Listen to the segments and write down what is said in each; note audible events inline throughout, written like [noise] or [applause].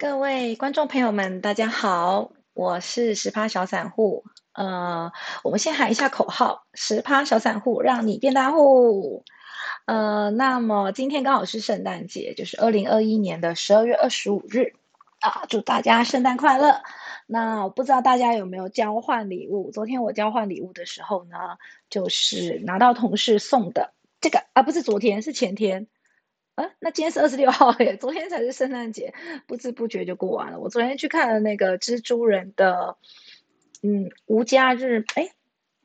各位观众朋友们，大家好，我是十趴小散户。呃，我们先喊一下口号：十趴小散户，让你变大户。呃，那么今天刚好是圣诞节，就是二零二一年的十二月二十五日啊，祝大家圣诞快乐。那我不知道大家有没有交换礼物？昨天我交换礼物的时候呢，就是拿到同事送的这个啊，不是昨天，是前天。那今天是二十六号耶，[laughs] 昨天才是圣诞节，不知不觉就过完了。我昨天去看了那个蜘蛛人的，嗯，无家日，哎，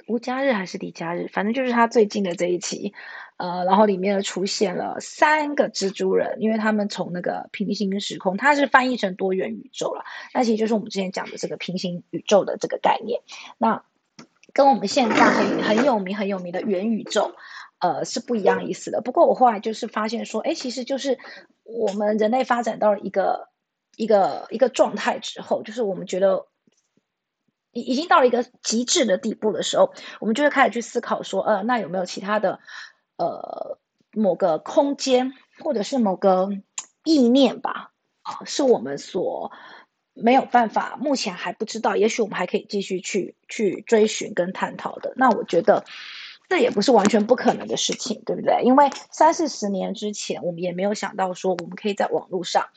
无家日还是离家日，反正就是他最近的这一期，呃，然后里面出现了三个蜘蛛人，因为他们从那个平行时空，它是翻译成多元宇宙了，那其实就是我们之前讲的这个平行宇宙的这个概念，那跟我们现在很很有名很有名的元宇宙。呃，是不一样意思的。不过我后来就是发现说，哎，其实就是我们人类发展到了一个一个一个状态之后，就是我们觉得已已经到了一个极致的地步的时候，我们就会开始去思考说，呃，那有没有其他的呃某个空间，或者是某个意念吧？啊，是我们所没有办法，目前还不知道，也许我们还可以继续去去追寻跟探讨的。那我觉得。这也不是完全不可能的事情，对不对？因为三四十年之前，我们也没有想到说我们可以在网络上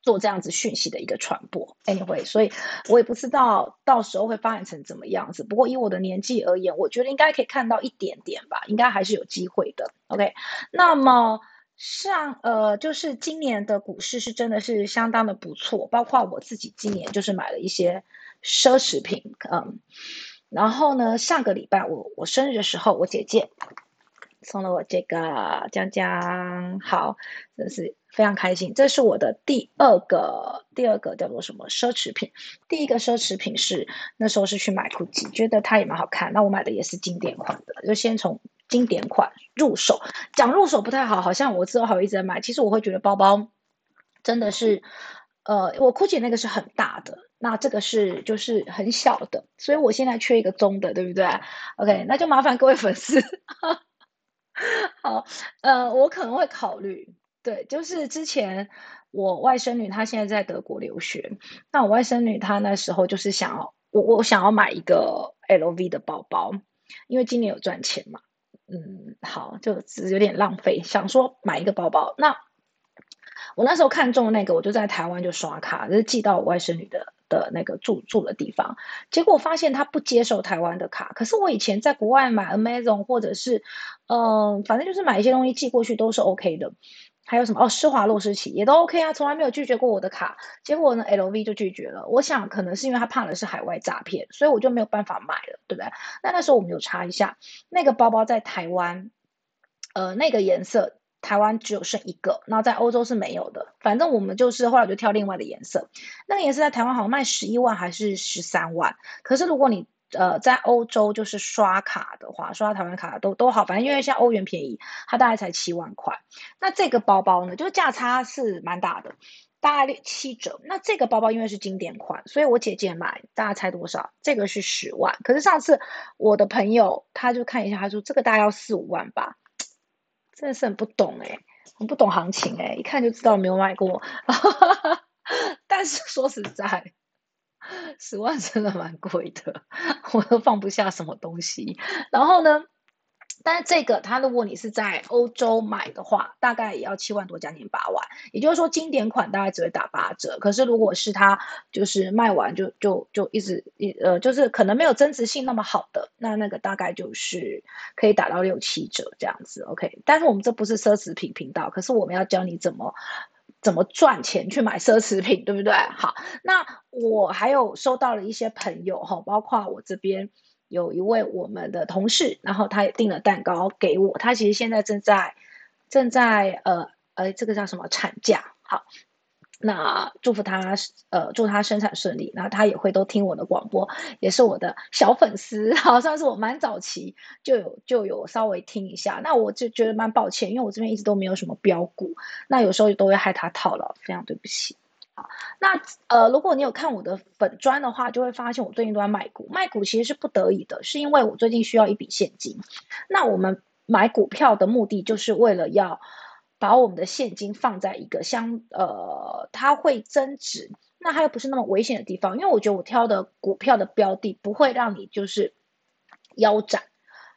做这样子讯息的一个传播。Anyway，所以我也不知道到时候会发展成怎么样子。不过以我的年纪而言，我觉得应该可以看到一点点吧，应该还是有机会的。OK，那么像呃，就是今年的股市是真的是相当的不错，包括我自己今年就是买了一些奢侈品，嗯。然后呢，上个礼拜我我生日的时候，我姐姐送了我这个江江，好，真是非常开心。这是我的第二个第二个叫做什么奢侈品？第一个奢侈品是那时候是去买 GUCCI，觉得它也蛮好看。那我买的也是经典款的，就先从经典款入手。讲入手不太好，好像我之后还一直在买。其实我会觉得包包真的是。呃，我 GUCCI 那个是很大的，那这个是就是很小的，所以我现在缺一个中的，对不对？OK，那就麻烦各位粉丝。[laughs] 好，呃，我可能会考虑，对，就是之前我外甥女她现在在德国留学，那我外甥女她那时候就是想要我我想要买一个 LV 的包包，因为今年有赚钱嘛，嗯，好，就只是有点浪费，想说买一个包包，那。我那时候看中那个，我就在台湾就刷卡，就是寄到我外甥女的的那个住住的地方。结果发现他不接受台湾的卡，可是我以前在国外买 Amazon 或者是，嗯，反正就是买一些东西寄过去都是 OK 的。还有什么哦，施华洛世奇也都 OK 啊，从来没有拒绝过我的卡。结果呢，LV 就拒绝了。我想可能是因为他怕的是海外诈骗，所以我就没有办法买了，对不对？那那时候我们有查一下，那个包包在台湾，呃，那个颜色。台湾只有剩一个，那在欧洲是没有的。反正我们就是后来就挑另外的颜色，那个颜色在台湾好像卖十一万还是十三万。可是如果你呃在欧洲就是刷卡的话，刷台湾卡都都好，反正因为现在欧元便宜，它大概才七万块。那这个包包呢，就是价差是蛮大的，大概七折。那这个包包因为是经典款，所以我姐姐买，大家猜多少？这个是十万。可是上次我的朋友他就看一下，他说这个大概要四五万吧。真的是很不懂哎，很不懂行情哎，一看就知道没有买过。[laughs] 但是说实在，十万真的蛮贵的，我都放不下什么东西。然后呢？但是这个，它如果你是在欧洲买的话，大概也要七万多，将近八万。也就是说，经典款大概只会打八折。可是如果是它就是卖完就就就一直一呃，就是可能没有增值性那么好的，那那个大概就是可以打到六七折这样子。OK，但是我们这不是奢侈品频道，可是我们要教你怎么怎么赚钱去买奢侈品，对不对？好，那我还有收到了一些朋友哈，包括我这边。有一位我们的同事，然后他也订了蛋糕给我。他其实现在正在正在呃呃，这个叫什么产假？好，那祝福他呃，祝他生产顺利。那他也会都听我的广播，也是我的小粉丝，好像是我蛮早期就有就有稍微听一下。那我就觉得蛮抱歉，因为我这边一直都没有什么标股，那有时候都会害他套牢，非常对不起。那呃，如果你有看我的粉砖的话，就会发现我最近都在卖股。卖股其实是不得已的，是因为我最近需要一笔现金。那我们买股票的目的，就是为了要把我们的现金放在一个相呃，它会增值，那它又不是那么危险的地方，因为我觉得我挑的股票的标的不会让你就是腰斩。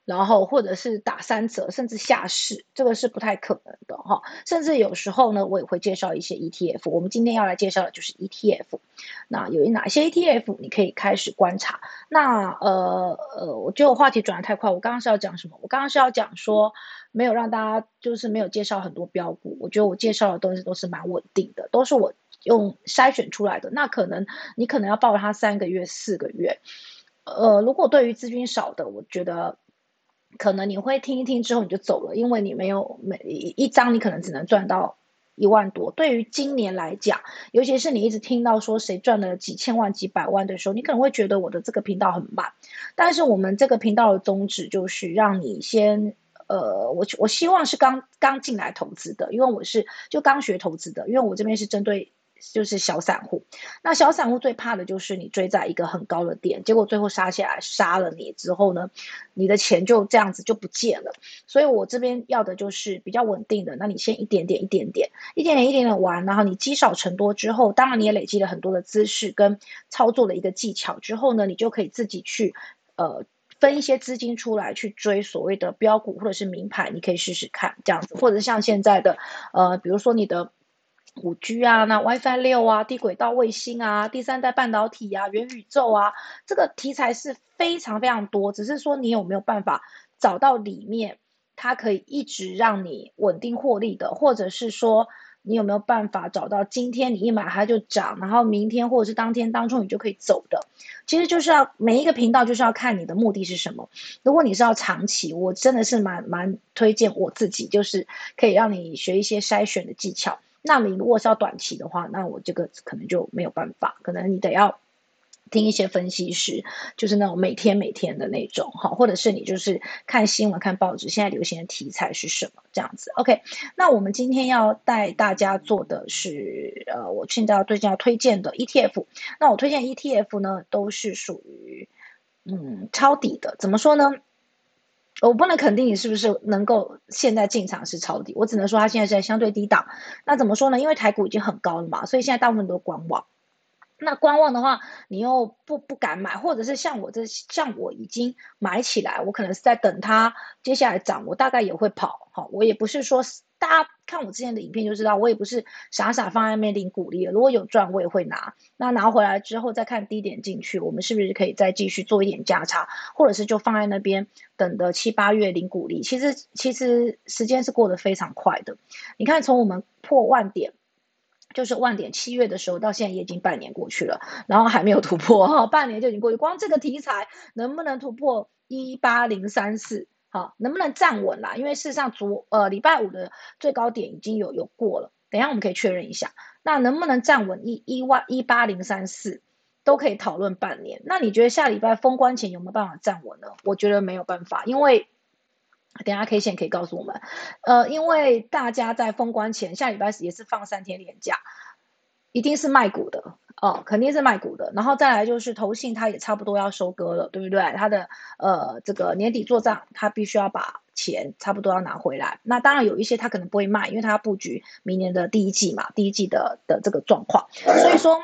然后或者是打三折，甚至下市，这个是不太可能的哈。甚至有时候呢，我也会介绍一些 ETF。我们今天要来介绍的就是 ETF。那有哪些 ETF 你可以开始观察？那呃呃，我觉得我话题转的太快。我刚刚是要讲什么？我刚刚是要讲说，没有让大家就是没有介绍很多标股。我觉得我介绍的东西都是蛮稳定的，都是我用筛选出来的。那可能你可能要抱它三个月、四个月。呃，如果对于资金少的，我觉得。可能你会听一听之后你就走了，因为你没有每一张你可能只能赚到一万多。对于今年来讲，尤其是你一直听到说谁赚了几千万、几百万的时候，你可能会觉得我的这个频道很慢。但是我们这个频道的宗旨就是让你先，呃，我我希望是刚刚进来投资的，因为我是就刚学投资的，因为我这边是针对。就是小散户，那小散户最怕的就是你追在一个很高的点，结果最后杀下来杀了你之后呢，你的钱就这样子就不见了。所以我这边要的就是比较稳定的，那你先一点点一点点，一点点一点点玩，然后你积少成多之后，当然你也累积了很多的姿势跟操作的一个技巧之后呢，你就可以自己去呃分一些资金出来去追所谓的标股或者是名牌，你可以试试看这样子，或者像现在的呃，比如说你的。五 G 啊，那 WiFi 六啊，低轨道卫星啊，第三代半导体啊，元宇宙啊，这个题材是非常非常多。只是说你有没有办法找到里面它可以一直让你稳定获利的，或者是说你有没有办法找到今天你一买它就涨，然后明天或者是当天当中你就可以走的。其实就是要每一个频道就是要看你的目的是什么。如果你是要长期，我真的是蛮蛮推荐我自己，就是可以让你学一些筛选的技巧。那你如果是要短期的话，那我这个可能就没有办法，可能你得要听一些分析师，就是那种每天每天的那种哈，或者是你就是看新闻、看报纸，现在流行的题材是什么这样子。OK，那我们今天要带大家做的是，呃，我现在要最近要推荐的 ETF。那我推荐 ETF 呢，都是属于嗯抄底的，怎么说呢？我不能肯定你是不是能够现在进场是抄底，我只能说它现在是在相对低档。那怎么说呢？因为台股已经很高了嘛，所以现在大部分都观望。那观望的话，你又不不敢买，或者是像我这像我已经买起来，我可能是在等它接下来涨，我大概也会跑。好，我也不是说。大家看我之前的影片就知道，我也不是傻傻放在那边领鼓励。如果有赚，我也会拿。那拿回来之后再看低点进去，我们是不是可以再继续做一点价差，或者是就放在那边等的七八月领鼓励？其实其实时间是过得非常快的。你看，从我们破万点，就是万点七月的时候到现在也已经半年过去了，然后还没有突破哈，半年就已经过去。光这个题材能不能突破一八零三四？好，能不能站稳啦？因为事实上，昨呃礼拜五的最高点已经有有过了，等下我们可以确认一下。那能不能站稳一一万一八零三四，都可以讨论半年。那你觉得下礼拜封关前有没有办法站稳呢？我觉得没有办法，因为等下 K 线可以告诉我们，呃，因为大家在封关前下礼拜也是放三天连假，一定是卖股的。哦，肯定是卖股的，然后再来就是投信，它也差不多要收割了，对不对？它的呃这个年底做账，它必须要把钱差不多要拿回来。那当然有一些它可能不会卖，因为它要布局明年的第一季嘛，第一季的的这个状况。所以说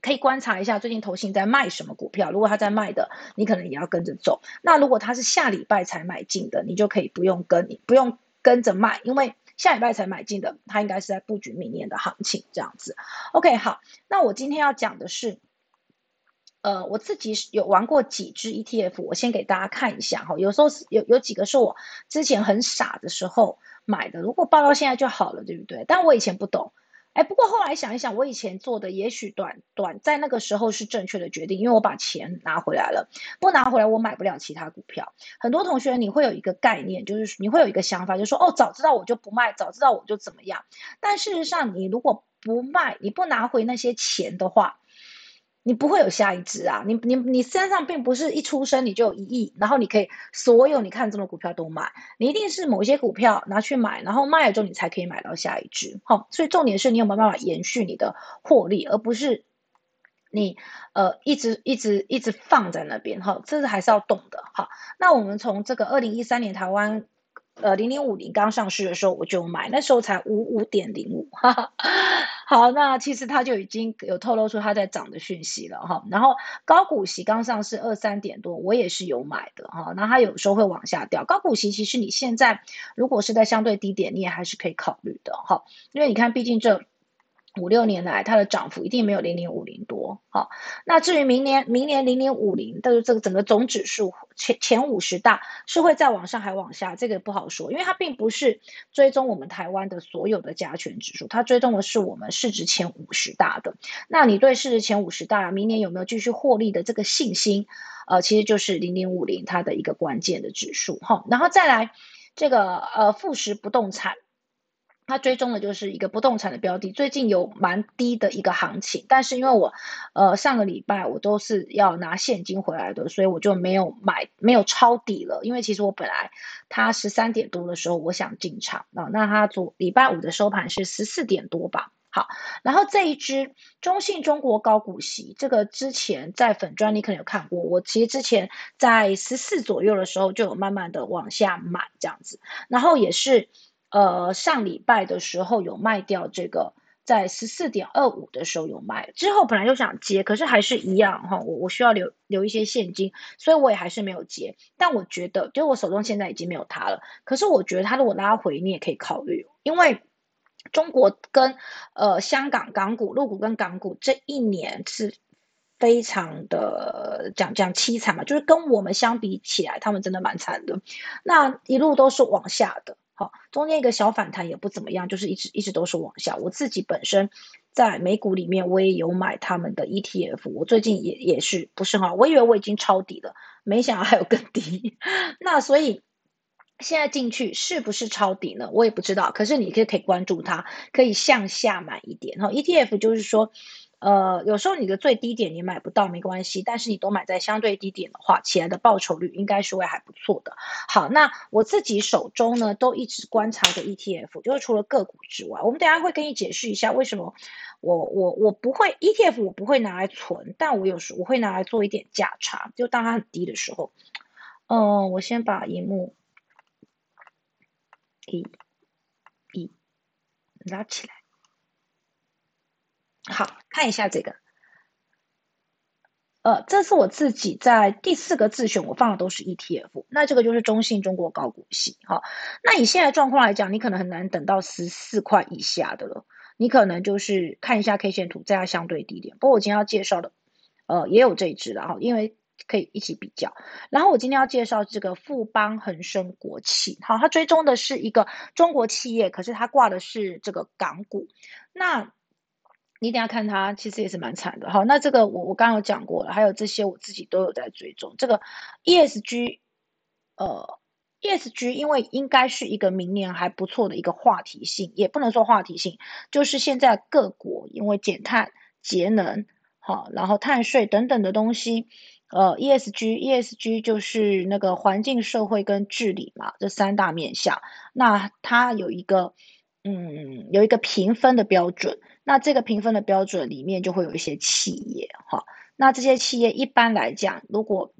可以观察一下最近投信在卖什么股票，如果他在卖的，你可能也要跟着走。那如果他是下礼拜才买进的，你就可以不用跟，你不用跟着卖，因为。下礼拜才买进的，他应该是在布局明年的行情这样子。OK，好，那我今天要讲的是，呃，我自己有玩过几只 ETF，我先给大家看一下哈。有时候是有有几个是我之前很傻的时候买的，如果报到现在就好了，对不对？但我以前不懂。哎，不过后来想一想，我以前做的也许短短在那个时候是正确的决定，因为我把钱拿回来了。不拿回来，我买不了其他股票。很多同学你会有一个概念，就是你会有一个想法，就是说哦，早知道我就不卖，早知道我就怎么样。但事实上，你如果不卖，你不拿回那些钱的话，你不会有下一只啊！你你你身上并不是一出生你就有一亿，然后你可以所有你看中的股票都买，你一定是某些股票拿去买，然后卖了之后你才可以买到下一只。好，所以重点是你有没有办法延续你的获利，而不是你呃一直一直一直放在那边。哈，这是还是要懂的。好，那我们从这个二零一三年台湾。呃零零五零刚上市的时候我就买，那时候才五五点零五，好，那其实它就已经有透露出它在涨的讯息了哈。然后高股息刚上市二三点多，我也是有买的哈。那它有时候会往下掉，高股息其实你现在如果是在相对低点，你也还是可以考虑的哈，因为你看，毕竟这。五六年来，它的涨幅一定没有零零五零多。好，那至于明年，明年零零五零的这个整个总指数前前五十大是会再往上还往下，这个不好说，因为它并不是追踪我们台湾的所有的加权指数，它追踪的是我们市值前五十大的。那你对市值前五十大明年有没有继续获利的这个信心？呃，其实就是零零五零它的一个关键的指数。哈，然后再来这个呃富时不动产。它追踪的就是一个不动产的标的，最近有蛮低的一个行情，但是因为我，呃，上个礼拜我都是要拿现金回来的，所以我就没有买，没有抄底了。因为其实我本来它十三点多的时候我想进场啊，那它昨礼拜五的收盘是十四点多吧。好，然后这一支中信中国高股息，这个之前在粉砖你可能有看过，我其实之前在十四左右的时候就有慢慢的往下买这样子，然后也是。呃，上礼拜的时候有卖掉这个，在十四点二五的时候有卖，之后本来就想接，可是还是一样哈，我我需要留留一些现金，所以我也还是没有接。但我觉得，就我手中现在已经没有它了。可是我觉得它如果拉回，你也可以考虑，因为中国跟呃香港港股、陆股跟港股这一年是非常的讲讲凄惨嘛，就是跟我们相比起来，他们真的蛮惨的，那一路都是往下的。好，中间一个小反弹也不怎么样，就是一直一直都是往下。我自己本身在美股里面，我也有买他们的 ETF，我最近也也是不是哈，我以为我已经抄底了，没想到还有更低。[laughs] 那所以现在进去是不是抄底呢？我也不知道。可是你可以可以关注它，可以向下买一点哈。ETF 就是说。呃，有时候你的最低点你买不到没关系，但是你都买在相对低点的话，起来的报酬率应该是会还不错的。好，那我自己手中呢都一直观察的 ETF，就是除了个股之外，我们等下会跟你解释一下为什么我我我不会 ETF，我不会拿来存，但我有时我会拿来做一点价差，就当它很低的时候。嗯，我先把荧幕一一拉起来。好看一下这个，呃，这是我自己在第四个自选，我放的都是 ETF，那这个就是中信中国高股息，哈，那以现在状况来讲，你可能很难等到十四块以下的了，你可能就是看一下 K 线图，在它相对低点。不过我今天要介绍的，呃，也有这一支的哈，因为可以一起比较。然后我今天要介绍这个富邦恒生国企，好，它追踪的是一个中国企业，可是它挂的是这个港股，那。你等下看它，其实也是蛮惨的。好，那这个我我刚刚有讲过了，还有这些我自己都有在追踪。这个 ESG，呃，ESG 因为应该是一个明年还不错的一个话题性，也不能说话题性，就是现在各国因为减碳、节能，好，然后碳税等等的东西，呃，ESG，ESG 就是那个环境、社会跟治理嘛，这三大面向。那它有一个，嗯，有一个评分的标准。那这个评分的标准里面就会有一些企业，哈，那这些企业一般来讲，如果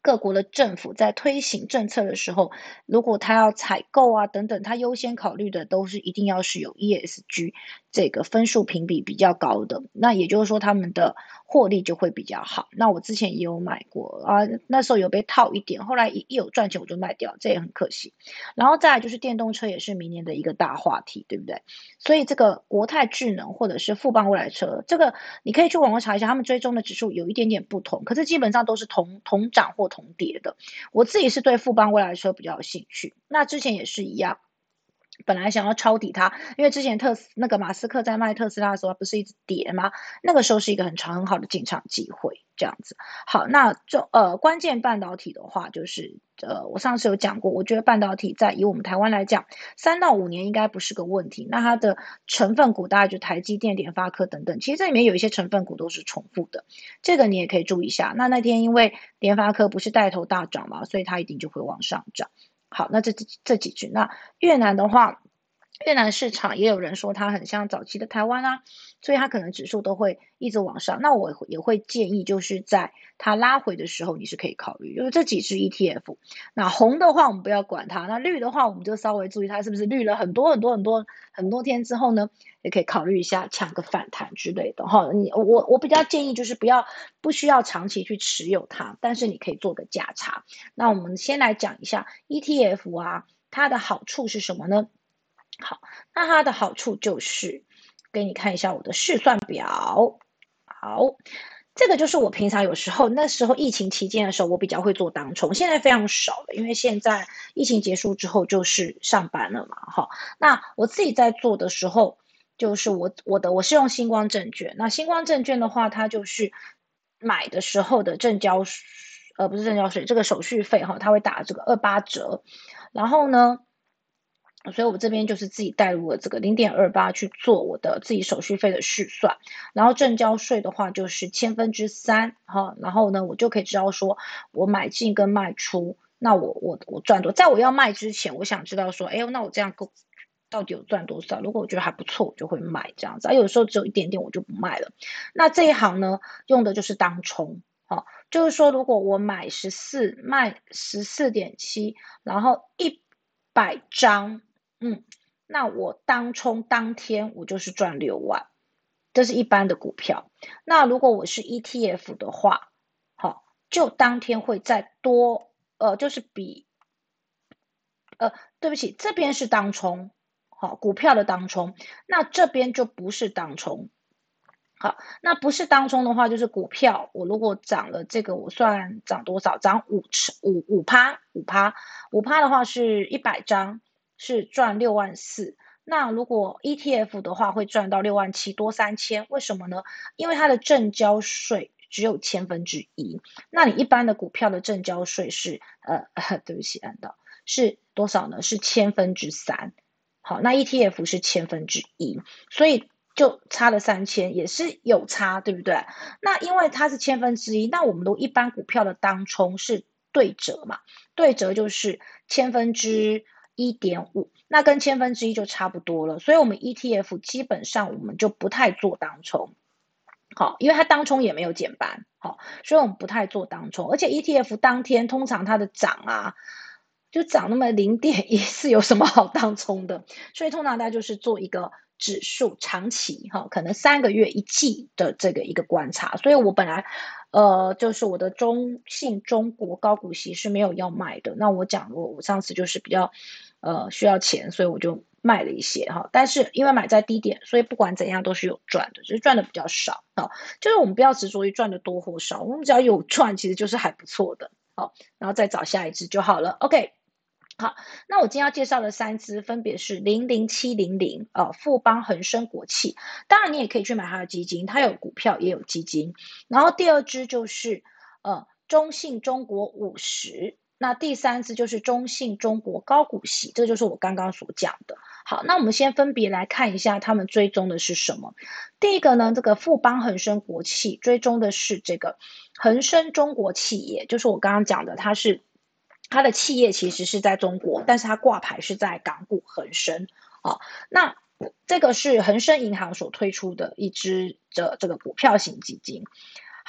各国的政府在推行政策的时候，如果他要采购啊等等，他优先考虑的都是一定要是有 ESG 这个分数评比比较高的，那也就是说他们的获利就会比较好。那我之前也有买过啊，那时候有被套一点，后来一一有赚钱我就卖掉，这也很可惜。然后再来就是电动车也是明年的一个大话题，对不对？所以这个国泰智能或者是富邦未来车，这个你可以去网络查一下，他们追踪的指数有一点点不同，可是基本上都是同同涨或。同跌的，我自己是对富邦未来车比较有兴趣。那之前也是一样，本来想要抄底它，因为之前特斯那个马斯克在卖特斯拉的时候不是一直跌吗？那个时候是一个很长很好的进场机会。这样子，好，那就呃关键半导体的话，就是呃我上次有讲过，我觉得半导体在以我们台湾来讲，三到五年应该不是个问题。那它的成分股大概就台积电、联发科等等，其实这里面有一些成分股都是重复的，这个你也可以注意一下。那那天因为联发科不是带头大涨嘛，所以它一定就会往上涨。好，那这这这几句，那越南的话。越南市场也有人说它很像早期的台湾啊，所以它可能指数都会一直往上。那我也会建议，就是在它拉回的时候，你是可以考虑，就是这几只 ETF。那红的话，我们不要管它；那绿的话，我们就稍微注意它是不是绿了很多很多很多很多天之后呢，也可以考虑一下抢个反弹之类的哈。你我我比较建议就是不要不需要长期去持有它，但是你可以做个价差。那我们先来讲一下 ETF 啊，它的好处是什么呢？好，那它的好处就是给你看一下我的试算表。好，这个就是我平常有时候那时候疫情期间的时候，我比较会做当冲，现在非常少了，因为现在疫情结束之后就是上班了嘛。哈，那我自己在做的时候，就是我我的我是用星光证券，那星光证券的话，它就是买的时候的证交呃不是证交税，这个手续费哈，它会打这个二八折，然后呢。所以我这边就是自己带入了这个零点二八去做我的自己手续费的试算，然后正交税的话就是千分之三哈，然后呢我就可以知道说我买进跟卖出，那我我我赚多，在我要卖之前，我想知道说，哎呦，那我这样够到底有赚多少？如果我觉得还不错，我就会卖这样子，啊，有时候只有一点点我就不卖了。那这一行呢，用的就是当冲，好，就是说如果我买十四卖十四点七，然后一百张。嗯，那我当冲当天我就是赚六万，这是一般的股票。那如果我是 ETF 的话，好，就当天会再多，呃，就是比，呃，对不起，这边是当冲，好，股票的当冲，那这边就不是当冲。好，那不是当冲的话，就是股票。我如果涨了这个，我算涨多少？涨五成五五趴五趴五趴的话是一百张。是赚六万四，那如果 ETF 的话会赚到六万七多三千，为什么呢？因为它的正交税只有千分之一，那你一般的股票的正交税是呃，[laughs] 对不起，按到是多少呢？是千分之三。好，那 ETF 是千分之一，所以就差了三千，也是有差，对不对？那因为它是千分之一，那我们都一般股票的当冲是对折嘛，对折就是千分之。一点五，那跟千分之一就差不多了，所以我们 ETF 基本上我们就不太做当冲，好，因为它当冲也没有减半，好，所以我们不太做当冲，而且 ETF 当天通常它的涨啊，就涨那么零点一，是有什么好当冲的？所以通常大家就是做一个指数长期，哈，可能三个月一季的这个一个观察，所以我本来。呃，就是我的中信中国高股息是没有要卖的。那我讲过，我上次就是比较，呃，需要钱，所以我就卖了一些哈。但是因为买在低点，所以不管怎样都是有赚的，只是赚的比较少啊。就是我们不要执着于赚的多或少，我们只要有 [laughs] 赚，其实就是还不错的。好，然后再找下一只就好了。OK。好，那我今天要介绍的三只分别是零零七零零，呃，富邦恒生国企，当然你也可以去买它的基金，它有股票也有基金。然后第二支就是呃中信中国五十，那第三支就是中信中国高股息，这就是我刚刚所讲的。好，那我们先分别来看一下他们追踪的是什么。第一个呢，这个富邦恒生国企追踪的是这个恒生中国企业，就是我刚刚讲的，它是。它的企业其实是在中国，但是它挂牌是在港股恒生啊。那这个是恒生银行所推出的一支的这个股票型基金。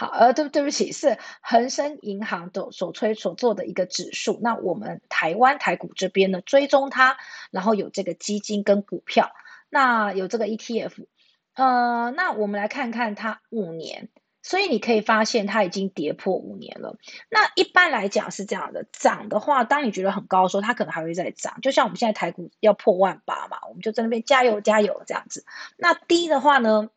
好，呃，对对不起，是恒生银行的所推所做的一个指数。那我们台湾台股这边呢，追踪它，然后有这个基金跟股票，那有这个 ETF。呃，那我们来看看它五年。所以你可以发现它已经跌破五年了。那一般来讲是这样的，涨的话，当你觉得很高的时候，它可能还会再涨。就像我们现在台股要破万八嘛，我们就在那边加油加油这样子。那低的话呢，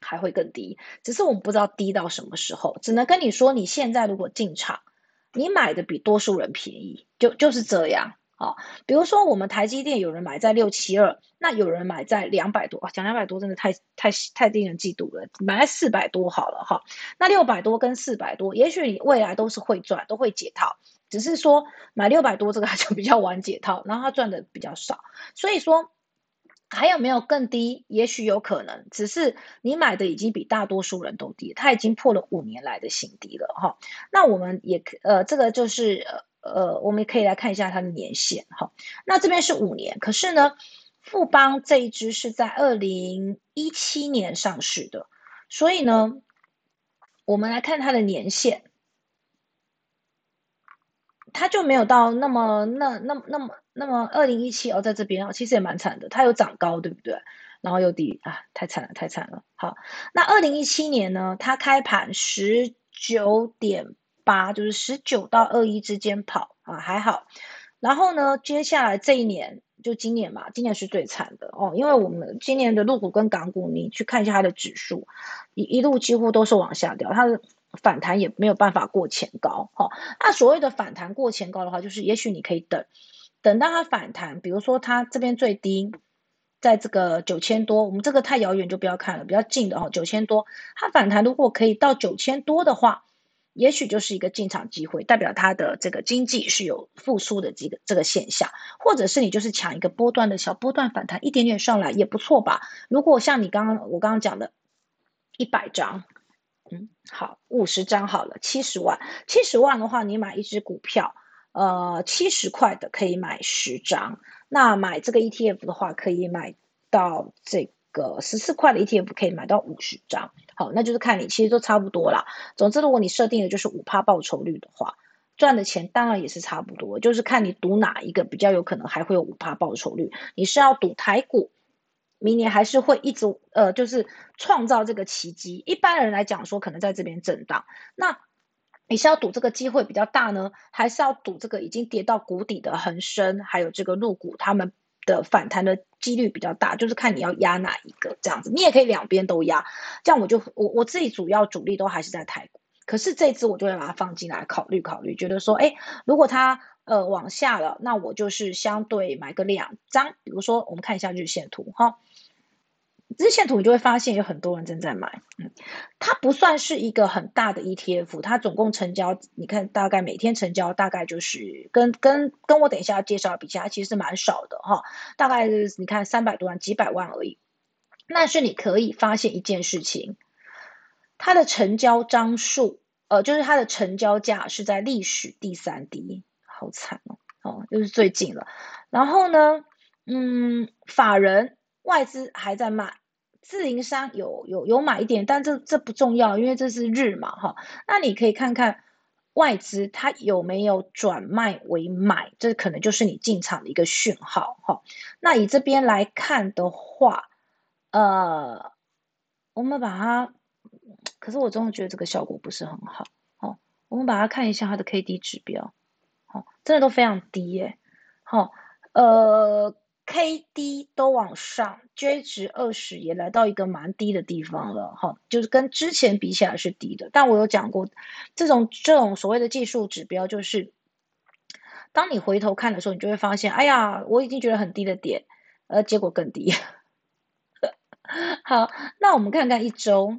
还会更低，只是我们不知道低到什么时候。只能跟你说，你现在如果进场，你买的比多数人便宜，就就是这样。啊，比如说我们台积电有人买在六七二，那有人买在两百多，讲两百多真的太太太令人嫉妒了，买在四百多好了哈。那六百多跟四百多，也许你未来都是会赚，都会解套，只是说买六百多这个就比较晚解套，然后他赚的比较少。所以说还有没有更低？也许有可能，只是你买的已经比大多数人都低，它已经破了五年来的新低了哈。那我们也呃，这个就是呃。呃，我们也可以来看一下它的年限，哈，那这边是五年，可是呢，富邦这一支是在二零一七年上市的，所以呢，我们来看它的年限，它就没有到那么那那那么那么二零一七哦，在这边哦，其实也蛮惨的，它有长高，对不对？然后又低啊，太惨了，太惨了。好，那二零一七年呢，它开盘十九点八，就是十九到二一之间跑啊，还好。然后呢，接下来这一年就今年嘛，今年是最惨的哦，因为我们今年的陆股跟港股，你去看一下它的指数，一一路几乎都是往下掉，它的反弹也没有办法过前高。哈，那所谓的反弹过前高的话，就是也许你可以等，等到它反弹，比如说它这边最低。在这个九千多，我们这个太遥远就不要看了，比较近的哦，九千多，它反弹如果可以到九千多的话，也许就是一个进场机会，代表它的这个经济是有复苏的这个这个现象，或者是你就是抢一个波段的小波段反弹，一点点上来也不错吧。如果像你刚刚我刚刚讲的，一百张，嗯，好，五十张好了，七十万，七十万的话，你买一只股票，呃，七十块的可以买十张。那买这个 ETF 的话，可以买到这个十四块的 ETF，可以买到五十张。好，那就是看你，其实都差不多啦。总之，如果你设定的就是五趴报酬率的话，赚的钱当然也是差不多。就是看你赌哪一个比较有可能还会有五趴报酬率。你是要赌台股明年还是会一直呃，就是创造这个奇迹？一般人来讲说，可能在这边震荡。那你是要赌这个机会比较大呢，还是要赌这个已经跌到谷底的恒生，还有这个入股，他们的反弹的几率比较大？就是看你要压哪一个这样子，你也可以两边都压。这样我就我我自己主要主力都还是在台股，可是这次我就会把它放进来考虑考虑，觉得说，哎，如果它呃往下了，那我就是相对买个两张，比如说我们看一下日线图哈。日线图你就会发现有很多人正在买，嗯，它不算是一个很大的 ETF，它总共成交，你看大概每天成交大概就是跟跟跟我等一下介绍比起来，其实是蛮少的哈，大概是你看三百多万几百万而已。但是你可以发现一件事情，它的成交张数，呃，就是它的成交价是在历史第三低，好惨哦，哦，就是最近了。然后呢，嗯，法人外资还在卖。自营商有有有买一点，但这这不重要，因为这是日嘛，哈。那你可以看看外资它有没有转卖为买，这可能就是你进场的一个讯号，哈。那以这边来看的话，呃，我们把它，可是我真的觉得这个效果不是很好，哦。我们把它看一下它的 K D 指标，哦，真的都非常低耶，好，呃。K D 都往上，J 值二十也来到一个蛮低的地方了，哈，就是跟之前比起来是低的。但我有讲过，这种这种所谓的技术指标，就是当你回头看的时候，你就会发现，哎呀，我已经觉得很低的点，呃，结果更低。[laughs] 好，那我们看看一周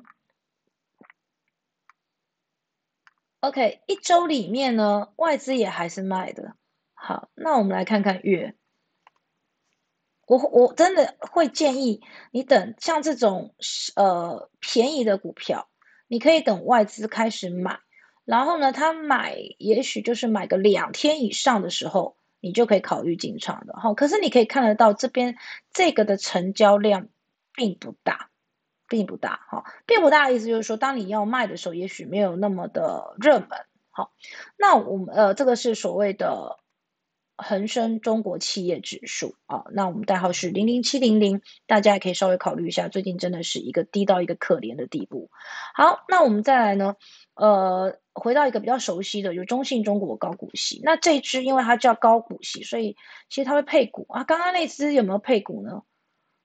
，OK，一周里面呢，外资也还是卖的。好，那我们来看看月。我我真的会建议你等像这种呃便宜的股票，你可以等外资开始买，然后呢，他买也许就是买个两天以上的时候，你就可以考虑进场的哈。可是你可以看得到这边这个的成交量并不大，并不大哈，并不大的意思就是说，当你要卖的时候，也许没有那么的热门。好，那我们呃这个是所谓的。恒生中国企业指数啊，那我们代号是零零七零零，大家也可以稍微考虑一下，最近真的是一个低到一个可怜的地步。好，那我们再来呢，呃，回到一个比较熟悉的，就中信中国高股息。那这支因为它叫高股息，所以其实它会配股啊。刚刚那支有没有配股呢？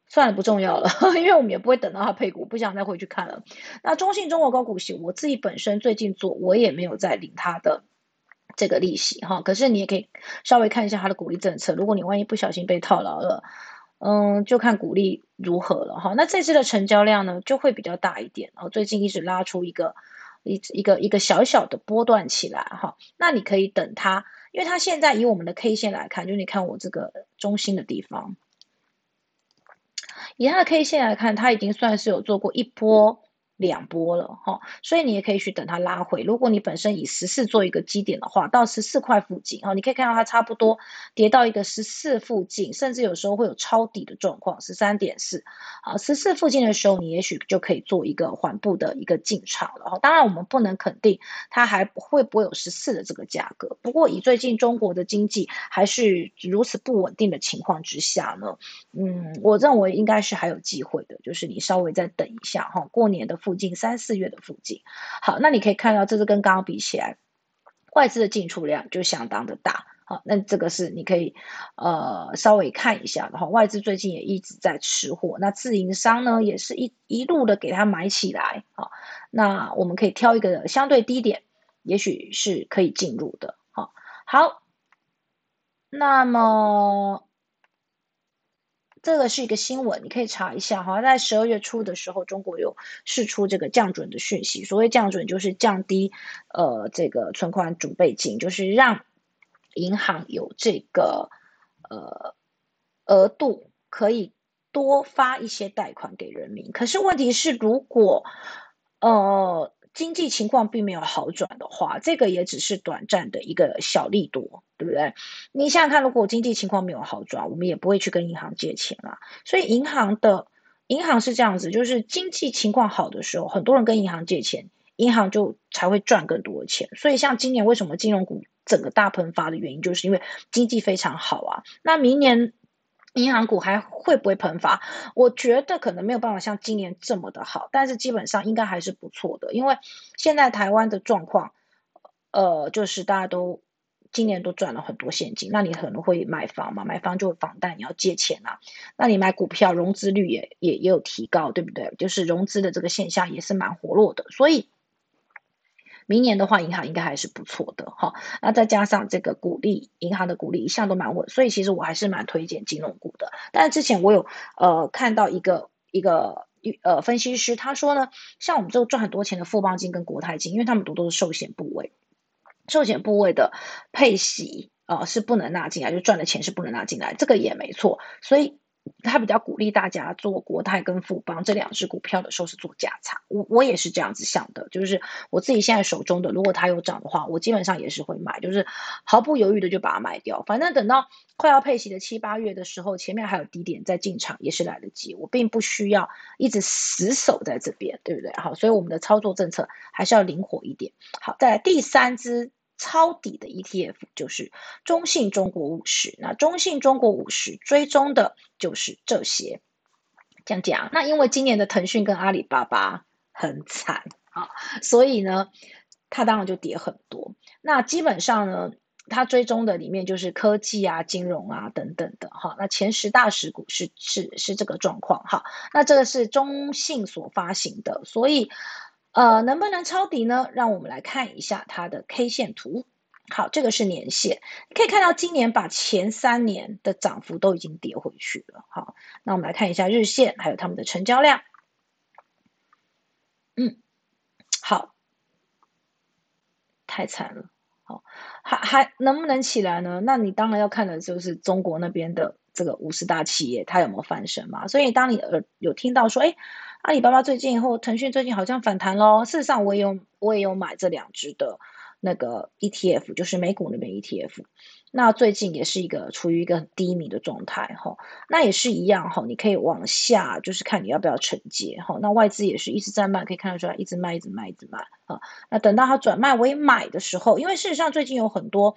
算了，不重要了，[laughs] 因为我们也不会等到它配股，不想再回去看了。那中信中国高股息，我自己本身最近做，我也没有在领它的。这个利息哈，可是你也可以稍微看一下它的鼓励政策。如果你万一不小心被套牢了，嗯，就看鼓励如何了哈。那这次的成交量呢，就会比较大一点。然后最近一直拉出一个一一个一个小小的波段起来哈。那你可以等它，因为它现在以我们的 K 线来看，就你看我这个中心的地方，以它的 K 线来看，它已经算是有做过一波两波了哈，所以你也可以去等它拉回。如果你本身以十四做一个基点的话，到十四块附近哈，你可以看到它差不多跌到一个十四附近，甚至有时候会有抄底的状况，十三点四啊，十四附近的时候，你也许就可以做一个缓步的一个进场了哈。当然，我们不能肯定它还会不会有十四的这个价格。不过，以最近中国的经济还是如此不稳定的情况之下呢，嗯，我认为应该是还有机会的，就是你稍微再等一下哈，过年的。附近三四月的附近，好，那你可以看到，这是跟刚刚比起来，外资的进出量就相当的大，好，那这个是你可以呃稍微看一下的哈。外资最近也一直在吃货，那自营商呢也是一一路的给它买起来，好，那我们可以挑一个相对低点，也许是可以进入的，好，好，那么。这个是一个新闻，你可以查一下哈。在十二月初的时候，中国有释出这个降准的讯息。所谓降准，就是降低呃这个存款准备金，就是让银行有这个呃额度可以多发一些贷款给人民。可是问题是，如果呃。经济情况并没有好转的话，这个也只是短暂的一个小利多，对不对？你想想看，如果经济情况没有好转，我们也不会去跟银行借钱啊。所以银行的银行是这样子，就是经济情况好的时候，很多人跟银行借钱，银行就才会赚更多的钱。所以像今年为什么金融股整个大喷发的原因，就是因为经济非常好啊。那明年。银行股还会不会喷发？我觉得可能没有办法像今年这么的好，但是基本上应该还是不错的。因为现在台湾的状况，呃，就是大家都今年都赚了很多现金，那你可能会买房嘛？买房就房贷，你要借钱啊。那你买股票，融资率也也也有提高，对不对？就是融资的这个现象也是蛮活络的，所以。明年的话，银行应该还是不错的哈。那再加上这个股利，银行的股利一向都蛮稳，所以其实我还是蛮推荐金融股的。但之前我有呃看到一个一个呃分析师，他说呢，像我们这个赚很多钱的富邦金跟国泰金，因为他们都都是寿险部位，寿险部位的配息呃是不能纳进来，就赚的钱是不能纳进来，这个也没错，所以。他比较鼓励大家做国泰跟富邦这两只股票的时候是做价差，我我也是这样子想的，就是我自己现在手中的，如果它有涨的话，我基本上也是会买，就是毫不犹豫的就把它卖掉，反正等到快要配息的七八月的时候，前面还有低点再进场也是来得及，我并不需要一直死守在这边，对不对？好，所以我们的操作政策还是要灵活一点。好，再来第三只。抄底的 ETF 就是中信中国五十，那中信中国五十追踪的就是这些，这样讲。那因为今年的腾讯跟阿里巴巴很惨啊，所以呢，它当然就跌很多。那基本上呢，它追踪的里面就是科技啊、金融啊等等的哈。那前十大十股是是是这个状况哈。那这个是中信所发行的，所以。呃，能不能抄底呢？让我们来看一下它的 K 线图。好，这个是年线，可以看到今年把前三年的涨幅都已经跌回去了。好，那我们来看一下日线，还有他们的成交量。嗯，好，太惨了。好，还还能不能起来呢？那你当然要看的就是中国那边的这个五十大企业，它有没有翻身嘛？所以当你呃有听到说，哎。阿里巴巴最近或腾讯最近好像反弹喽。事实上，我也有我也有买这两只的那个 ETF，就是美股那边 ETF。那最近也是一个处于一个低迷的状态哈。那也是一样哈，你可以往下，就是看你要不要承接哈。那外资也是一直在卖，可以看得出来，一直卖，一直卖，一直卖啊。那等到它转卖为买的时候，因为事实上最近有很多。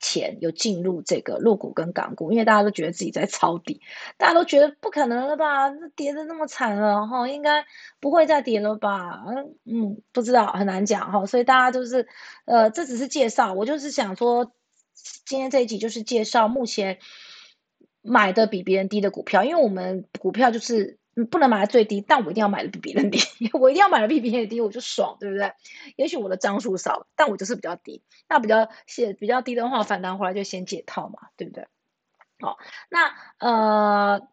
钱有进入这个陆股跟港股，因为大家都觉得自己在抄底，大家都觉得不可能了吧？那跌的那么惨了哈，应该不会再跌了吧？嗯嗯，不知道，很难讲哈。所以大家就是，呃，这只是介绍，我就是想说，今天这一集就是介绍目前买的比别人低的股票，因为我们股票就是。不能买在最低，但我一定要买的比别人低。[laughs] 我一定要买的比别人低，我就爽，对不对？也许我的张数少，但我就是比较低。那比较写比较低的话，反弹回来就先解套嘛，对不对？好，那呃，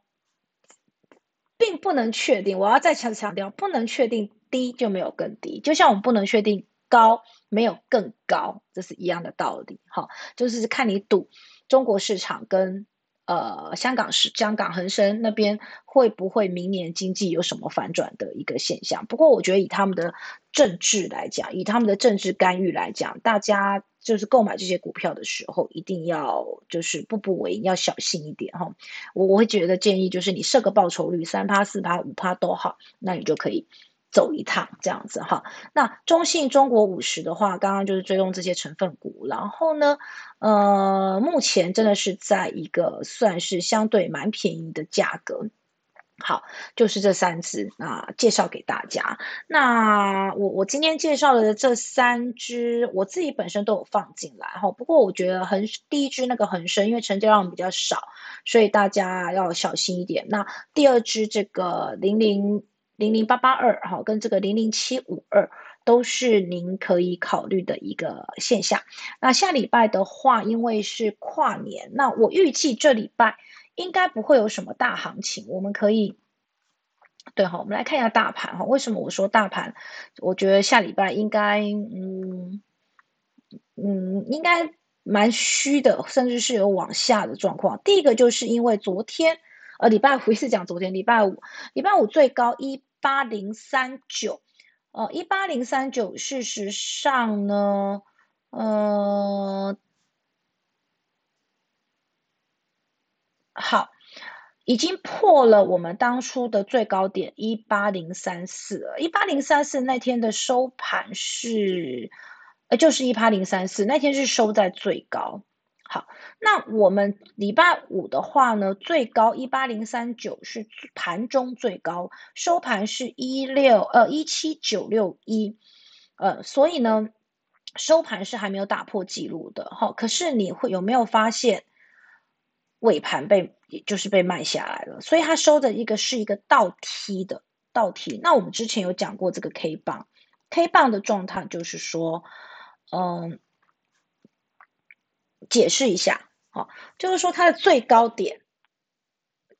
并不能确定。我要再强强调，不能确定低就没有更低，就像我们不能确定高没有更高，这是一样的道理。好，就是看你赌中国市场跟。呃，香港是香港恒生那边会不会明年经济有什么反转的一个现象？不过我觉得以他们的政治来讲，以他们的政治干预来讲，大家就是购买这些股票的时候，一定要就是步步为营，要小心一点哈。我我会觉得建议就是你设个报酬率，三趴、四趴、五趴都好，那你就可以。走一趟这样子哈，那中信中国五十的话，刚刚就是追踪这些成分股，然后呢，呃，目前真的是在一个算是相对蛮便宜的价格。好，就是这三只啊，介绍给大家。那我我今天介绍的这三只，我自己本身都有放进来哈。不过我觉得恒第一只那个恒生，因为成交量比较少，所以大家要小心一点。那第二只这个零零。零零八八二哈，跟这个零零七五二都是您可以考虑的一个现象。那下礼拜的话，因为是跨年，那我预计这礼拜应该不会有什么大行情。我们可以，对哈，我们来看一下大盘哈。为什么我说大盘？我觉得下礼拜应该，嗯嗯，应该蛮虚的，甚至是有往下的状况。第一个就是因为昨天，呃，礼拜五 [laughs] 是讲昨天，礼拜五，礼拜五最高一。八零三九，呃，一八零三九，事实上呢，呃，好，已经破了我们当初的最高点一八零三四了。一八零三四那天的收盘是，呃，就是一八零三四那天是收在最高。好，那我们礼拜五的话呢，最高一八零三九是盘中最高，收盘是一六呃一七九六一，呃，所以呢，收盘是还没有打破记录的哈。可是你会有没有发现尾盘被也就是被卖下来了？所以它收的一个是一个倒梯的倒梯。那我们之前有讲过这个 K 棒，K 棒的状态就是说，嗯。解释一下，好，就是说它的最高点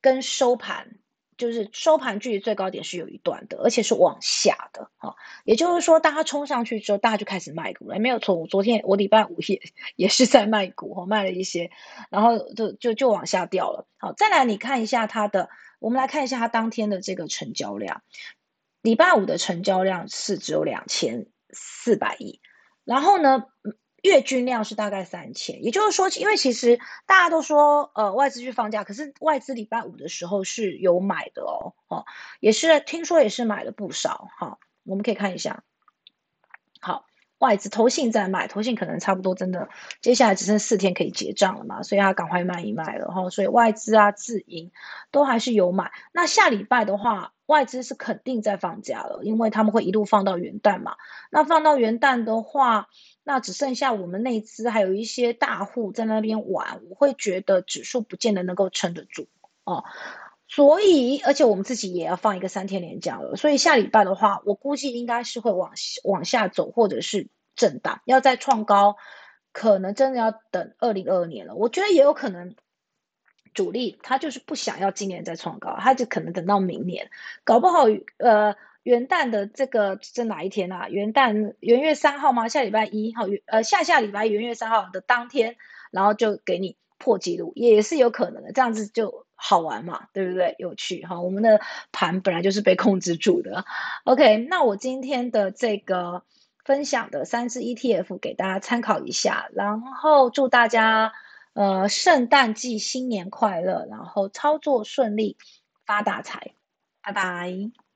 跟收盘，就是收盘距离最高点是有一段的，而且是往下的，哈，也就是说，大家冲上去之后，大家就开始卖股了，没有错。我昨天我礼拜五也也是在卖股，哈，卖了一些，然后就就就往下掉了。好，再来你看一下它的，我们来看一下它当天的这个成交量，礼拜五的成交量是只有两千四百亿，然后呢？月均量是大概三千，也就是说，因为其实大家都说，呃，外资去放假，可是外资礼拜五的时候是有买的哦，哦，也是听说也是买了不少，哈，我们可以看一下，好，外资投信在卖，投信可能差不多真的，接下来只剩四天可以结账了嘛，所以他赶快卖一卖了，哈，所以外资啊自营都还是有买，那下礼拜的话，外资是肯定在放假了，因为他们会一路放到元旦嘛，那放到元旦的话。那只剩下我们内资还有一些大户在那边玩，我会觉得指数不见得能够撑得住哦。所以，而且我们自己也要放一个三天连假了，所以下礼拜的话，我估计应该是会往往下走，或者是震荡，要再创高，可能真的要等二零二二年了。我觉得也有可能，主力他就是不想要今年再创高，他就可能等到明年，搞不好呃。元旦的这个是哪一天啊？元旦元月三号吗？下礼拜一号，呃，下下礼拜元月三号的当天，然后就给你破纪录，也是有可能的。这样子就好玩嘛，对不对？有趣哈。我们的盘本来就是被控制住的。OK，那我今天的这个分享的三只 ETF 给大家参考一下，然后祝大家呃圣诞季新年快乐，然后操作顺利，发大财，拜拜。